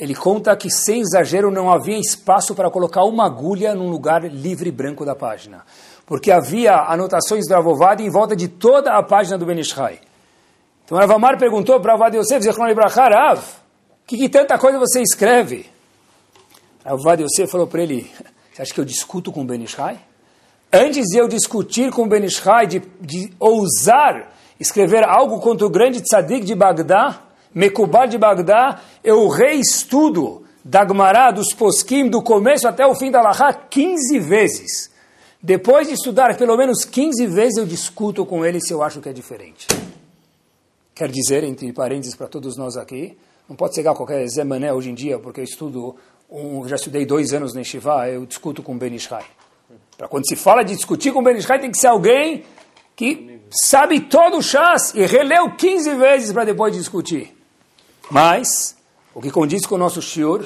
ele conta que, sem exagero, não havia espaço para colocar uma agulha num lugar livre branco da página. Porque havia anotações do Avovad em volta de toda a página do Benishai. Então Ravamar perguntou para Avad Yosef, Rav, que, que tanta coisa você escreve? Avad Yosef falou para ele, você acha que eu discuto com o Benishai? Antes de eu discutir com o Benishai, de, de ousar escrever algo contra o grande tzadik de Bagdá, Mekubal de Bagdá, eu reestudo da Gemara, dos poskim, do começo até o fim da Lahá, 15 vezes. Depois de estudar pelo menos 15 vezes, eu discuto com ele se eu acho que é diferente. Quer dizer, entre parênteses para todos nós aqui, não pode chegar qualquer Zé Mané hoje em dia, porque eu estudo, um, já estudei dois anos na Shiva, eu discuto com Ben. Para quando se fala de discutir com Ben tem que ser alguém que sabe todo o chás e releu 15 vezes para depois discutir. Mas, o que condiz com o nosso shiur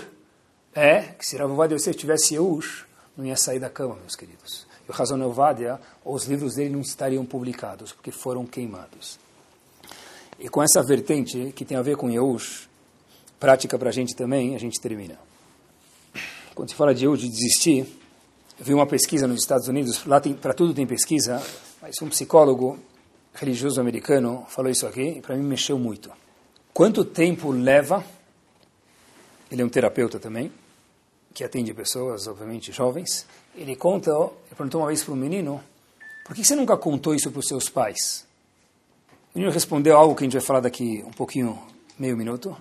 é que se Rav Ovadia Yosef tivesse Yeush, não ia sair da cama, meus queridos. E o Razon Ovadia, os livros dele não estariam publicados, porque foram queimados. E com essa vertente, que tem a ver com Yeush, prática para a gente também, a gente termina. Quando se fala de Yeush, de desistir, eu vi uma pesquisa nos Estados Unidos, lá para tudo tem pesquisa, mas um psicólogo religioso americano falou isso aqui, e para mim mexeu muito. Quanto tempo leva? Ele é um terapeuta também, que atende pessoas, obviamente, jovens. Ele conta, ele perguntou uma vez para um menino, por que você nunca contou isso para os seus pais? O menino respondeu algo que a gente vai falar daqui um pouquinho, meio minuto.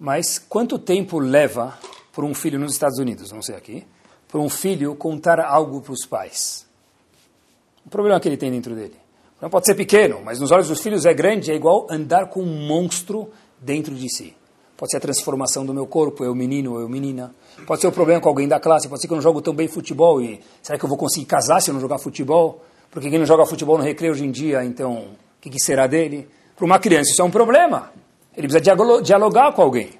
Mas quanto tempo leva para um filho nos Estados Unidos, não sei aqui, para um filho contar algo para os pais? O problema que ele tem dentro dele. Não pode ser pequeno, mas nos olhos dos filhos é grande, é igual andar com um monstro dentro de si. Pode ser a transformação do meu corpo, eu menino, eu menina. Pode ser o problema com alguém da classe, pode ser que eu não jogo tão bem futebol e será que eu vou conseguir casar se eu não jogar futebol? Porque quem não joga futebol no recreio hoje em dia, então, o que, que será dele? Para uma criança isso é um problema. Ele precisa dialogar com alguém.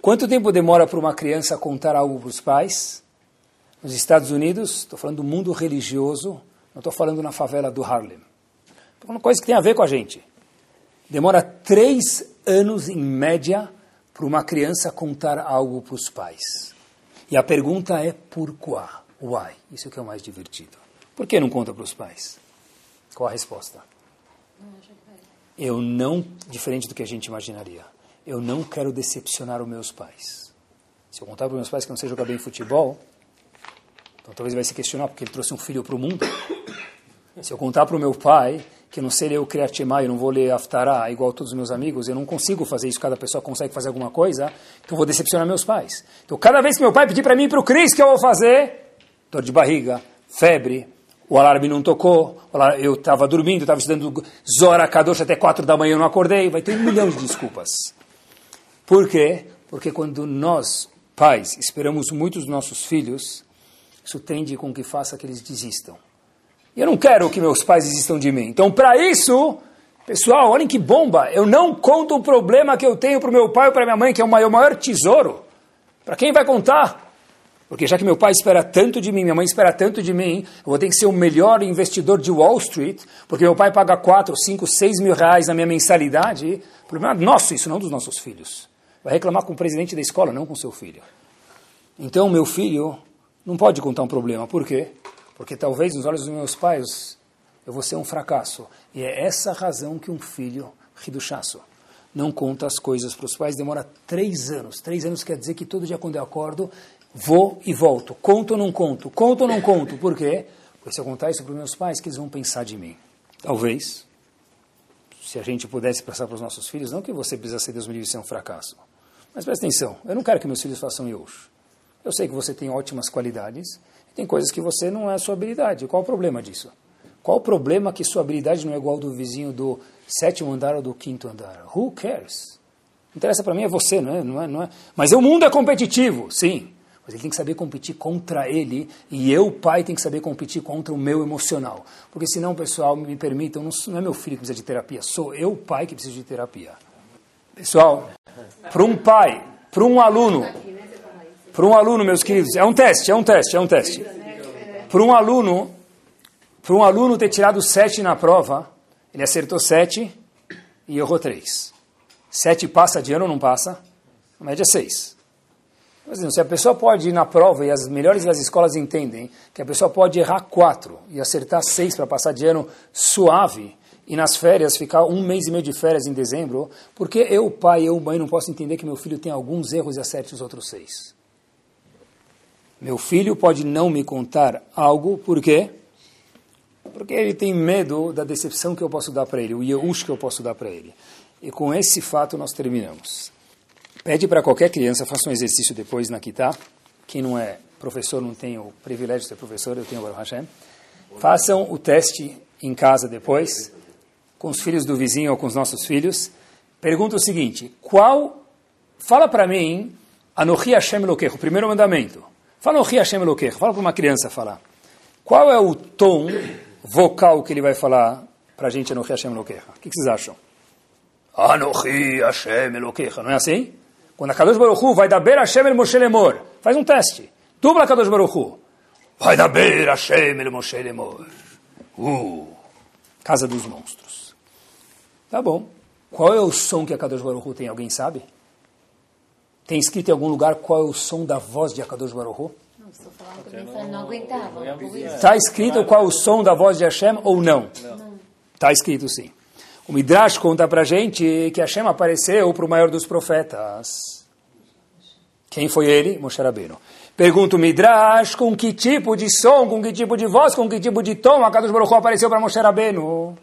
Quanto tempo demora para uma criança contar algo para os pais? Nos Estados Unidos, estou falando do mundo religioso, não estou falando na favela do Harlem. Estou falando coisa que tem a ver com a gente. Demora três anos, em média, para uma criança contar algo para os pais. E a pergunta é por? Why? Isso que é o mais divertido. Por que não conta para os pais? Qual a resposta? Eu não, diferente do que a gente imaginaria, eu não quero decepcionar os meus pais. Se eu contar para os meus pais que não sei jogar bem futebol, então talvez vai se questionar porque ele trouxe um filho para o mundo. Se eu contar para o meu pai que eu não sei ler o Kriyat Shema, eu não vou ler Aftará igual todos os meus amigos, eu não consigo fazer isso, cada pessoa consegue fazer alguma coisa, então vou decepcionar meus pais. Então cada vez que meu pai pedir para mim ir para o Cris, que eu vou fazer? Dor de barriga, febre, o alarme não tocou, eu estava dormindo, estava estudando Zora Kadosh até quatro da manhã, eu não acordei, vai ter um milhão de desculpas. Por quê? Porque quando nós, pais, esperamos muito dos nossos filhos, isso tende com que faça que eles desistam. E eu não quero que meus pais desistam de mim. Então, para isso, pessoal, olhem que bomba. Eu não conto o problema que eu tenho para o meu pai ou para minha mãe, que é o maior, maior tesouro. Para quem vai contar? Porque já que meu pai espera tanto de mim, minha mãe espera tanto de mim, eu vou ter que ser o melhor investidor de Wall Street, porque meu pai paga 4, 5, 6 mil reais na minha mensalidade. O problema é nosso, isso não dos nossos filhos. Vai reclamar com o presidente da escola, não com seu filho. Então, meu filho não pode contar um problema. Por quê? Porque talvez nos olhos dos meus pais eu vou ser um fracasso. E é essa a razão que um filho, riduchaço, não conta as coisas para os pais. Demora três anos. Três anos quer dizer que todo dia quando eu acordo, vou e volto. Conto ou não conto? Conto ou não conto? Por quê? Porque se eu contar isso para os meus pais, que eles vão pensar de mim? Talvez, se a gente pudesse passar para os nossos filhos, não que você precisa ser Deus me livre ser um fracasso. Mas presta atenção, eu não quero que meus filhos façam Yosh. Eu sei que você tem ótimas qualidades, tem coisas que você não é a sua habilidade. Qual o problema disso? Qual o problema que sua habilidade não é igual do vizinho do sétimo andar ou do quinto andar? Who cares? Interessa para mim é você, não é? Não é, não é? Mas o mundo é competitivo, sim. mas ele tem que saber competir contra ele, e eu, pai, tenho que saber competir contra o meu emocional. Porque senão, pessoal, me permitam, não, não é meu filho que precisa de terapia, sou eu, pai, que preciso de terapia. Pessoal, para um pai, para um aluno, para um aluno, meus queridos, é um teste, é um teste, é um teste. Para um aluno, para um aluno ter tirado sete na prova, ele acertou sete e errou três. Sete passa de ano ou não passa? A média é seis. Mas, se a pessoa pode ir na prova, e as melhores das escolas entendem que a pessoa pode errar quatro e acertar seis para passar de ano suave, e nas férias ficar um mês e meio de férias em dezembro, porque eu, pai, eu, mãe, não posso entender que meu filho tem alguns erros e acerte os outros seis? Meu filho pode não me contar algo, por quê? Porque ele tem medo da decepção que eu posso dar para ele, o Yehush que eu posso dar para ele. E com esse fato nós terminamos. Pede para qualquer criança, faça um exercício depois na Kitá. Quem não é professor, não tem o privilégio de ser professor, eu tenho o Hashem. Façam o teste em casa depois, com os filhos do vizinho ou com os nossos filhos. Pergunta o seguinte, qual... Fala para mim, Anochi Hashem Elokecho, o primeiro mandamento. Fala Anochi Hashem Elokecho, fala para uma criança falar. Qual é o tom vocal que ele vai falar para a gente Anochi Hashem Elokecho? O que, vocês acham? Anochi Hashem Elokecho, não é assim? Quando a Kadosh Baruch Hu vai dar Ber Hashem el Moshe Lemor, faz um teste. Dubla Kadosh Baruch Hu. Vai dar Ber Hashem el Moshe Lemor. Uh, casa dos monstros. Tá bom. Qual é o som que a Kadosh Baruch Hu tem? Alguém sabe? Tem escrito em algum lugar qual é o som da voz de Akadosh Baruch Hu? Não, estou falando que eu não aguentava. Está escrito qual é o som da voz de Hashem ou não? Está escrito sim. O Midrash conta para gente que Hashem apareceu para o maior dos profetas. Quem foi ele? Moshe Rabbeinu. Pergunta o Midrash com que tipo de som, com que tipo de voz, com que tipo de tom a Kadosh Baruch Hu apareceu para Moshe Rabbeinu.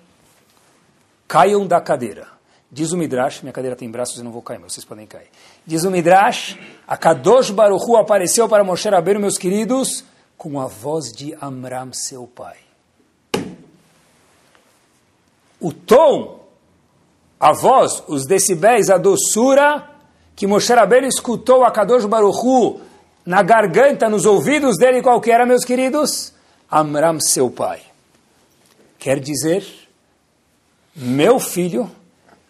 Caiam da cadeira. Diz o Midrash, minha cadeira tem braços, eu não vou cair, mas vocês podem cair. Diz o Midrash, a Kadosh Baruch Hu apareceu para Moshe Rabbeinu, meus queridos, com a voz de Amram, seu pai. O tom, a voz, os decibéis, a doçura que Moshe Rabbeinu escutou a Kadosh Baruch Hu na garganta, nos ouvidos dele, qual que era, meus queridos? Amram, seu pai. Quer dizer, meu filho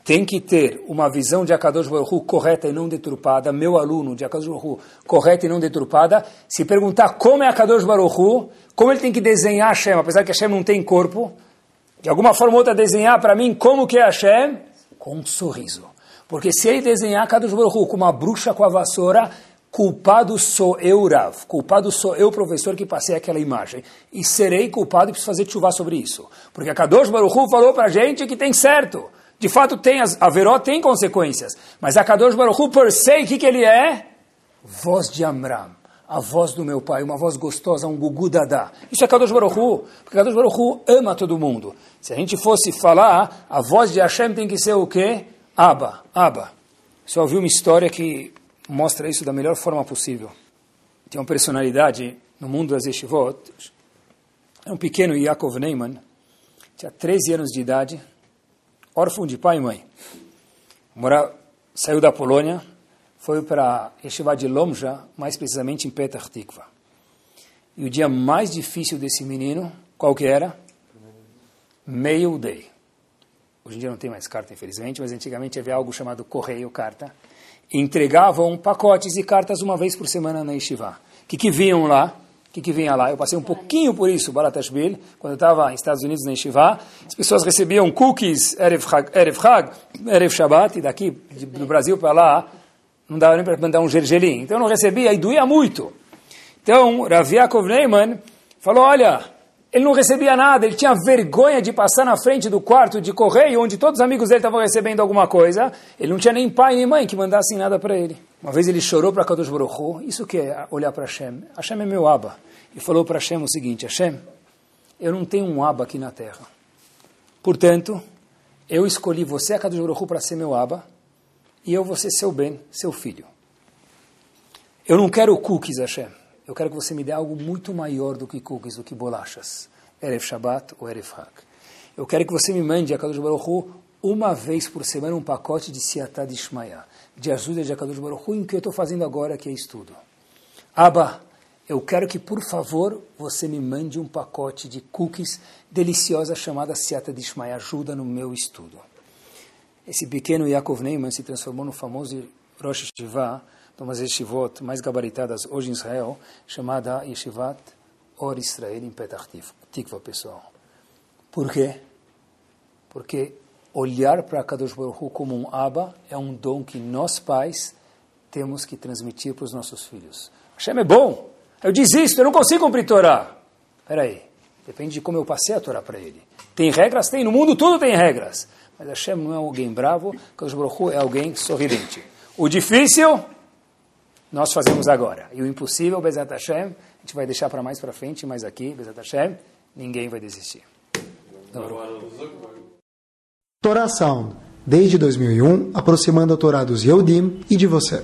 tem que ter uma visão de Akadosh Baruch Hu correta e não deturpada, meu aluno de Akadosh Baruch Hu correta e não deturpada, se perguntar como é Akadosh Baruch Hu, como ele tem que desenhar Hashem, apesar que Hashem não tem corpo, de alguma forma ou outra desenhar para mim como que é Hashem, com um sorriso. Porque se ele desenhar Akadosh Baruch Hu com uma bruxa com a vassoura, culpado sou eu, Rav, culpado sou eu, professor, que passei aquela imagem. E serei culpado e preciso fazer chuva sobre isso. Porque a Kadosh Baruch Hu falou para a gente que tem certo. De fato, tem as, a Veró tem consequências. Mas a Kadosh Baruch Hu, por sei, o que, que ele é? Voz de Amram. A voz do meu pai, uma voz gostosa, um gugu dadá. Isso é Kadosh Baruch Hu, porque Kadosh Baruch Hu ama todo mundo. Se a gente fosse falar, a voz de Hashem tem que ser o quê? Abba, Abba. Você ouviu uma história que mostra isso da melhor forma possível. Tem uma personalidade no mundo das yeshivot, é um pequeno Yaakov Neyman, tinha 13 anos de idade, órfão de pai e mãe. Mora, saiu da Polônia, foi para Yeshiva de Lomja, mais precisamente em Petah Tikva. E o dia mais difícil desse menino, qual que era? Mail Day. Hoje em dia não tem mais carta, infelizmente, mas antigamente havia algo chamado correio carta. Entregavam pacotes e cartas uma vez por semana na Yeshiva. O que, que vinham lá? O que, que vinha lá? Eu passei um pouquinho por isso, Balatashvili, quando eu estava nos Estados Unidos, na Yeshiva. As pessoas recebiam cookies, Erev Erev, Hag, Erev Shabbat, e daqui do Brasil para lá, não dava nem para mandar um gergelim. Então eu não recebia, e doía muito. Então, Rav Yaakov Neyman falou, olha, ele não recebia nada, ele tinha vergonha de passar na frente do quarto de correio, onde todos os amigos dele estavam recebendo alguma coisa. Ele não tinha nem pai nem mãe que mandassem nada para ele. Uma vez ele chorou para Kadosh Baruch isso que é olhar para Hashem. Hashem é meu Abba. E falou para Hashem o seguinte, Hashem, eu não tenho um Abba aqui na terra. Portanto, eu escolhi você, a Kadosh Baruch para ser meu Abba, e eu vou ser seu bem, seu filho. Eu não quero cookies, Hashem. Eu quero que você me dê algo muito maior do que cookies, do que bolachas. Erev Shabbat ou Erev Hag. Eu quero que você me mande a Baruch Hu uma vez por semana um pacote de Siatá de Ishmael, de ajuda de Akadosh Baruch Hu, em que eu estou fazendo agora, que é estudo. Aba, eu quero que, por favor, você me mande um pacote de cookies deliciosa chamada Seata de Ishmael. Ajuda no meu estudo. Esse pequeno Yaakov Neyman se transformou no famoso Rosh Yeshiva, de umas yeshivot mais gabaritadas hoje em Israel, chamada Yeshivat Or Israel em Petach Tikva, pessoal. Por quê? Porque olhar para Kadosh Baruch Hu como um Abba é um dom que nós pais temos que transmitir para os nossos filhos. Hashem é bom, eu desisto, eu não consigo cumprir Torá. Espera aí, depende de como eu passei a Torá para ele. Tem regras? Tem, no mundo tudo tem regras. Mas Hashem não é alguém bravo, Kadosh Baruch Hu é alguém sorridente. O difícil, nós fazemos agora. E o impossível, Bezat Hashem, a gente vai deixar para mais para frente, mas aqui, Bezat Hashem, ninguém vai desistir. Sound, desde 2001, aproximando a Torá dos Yehudim e de você.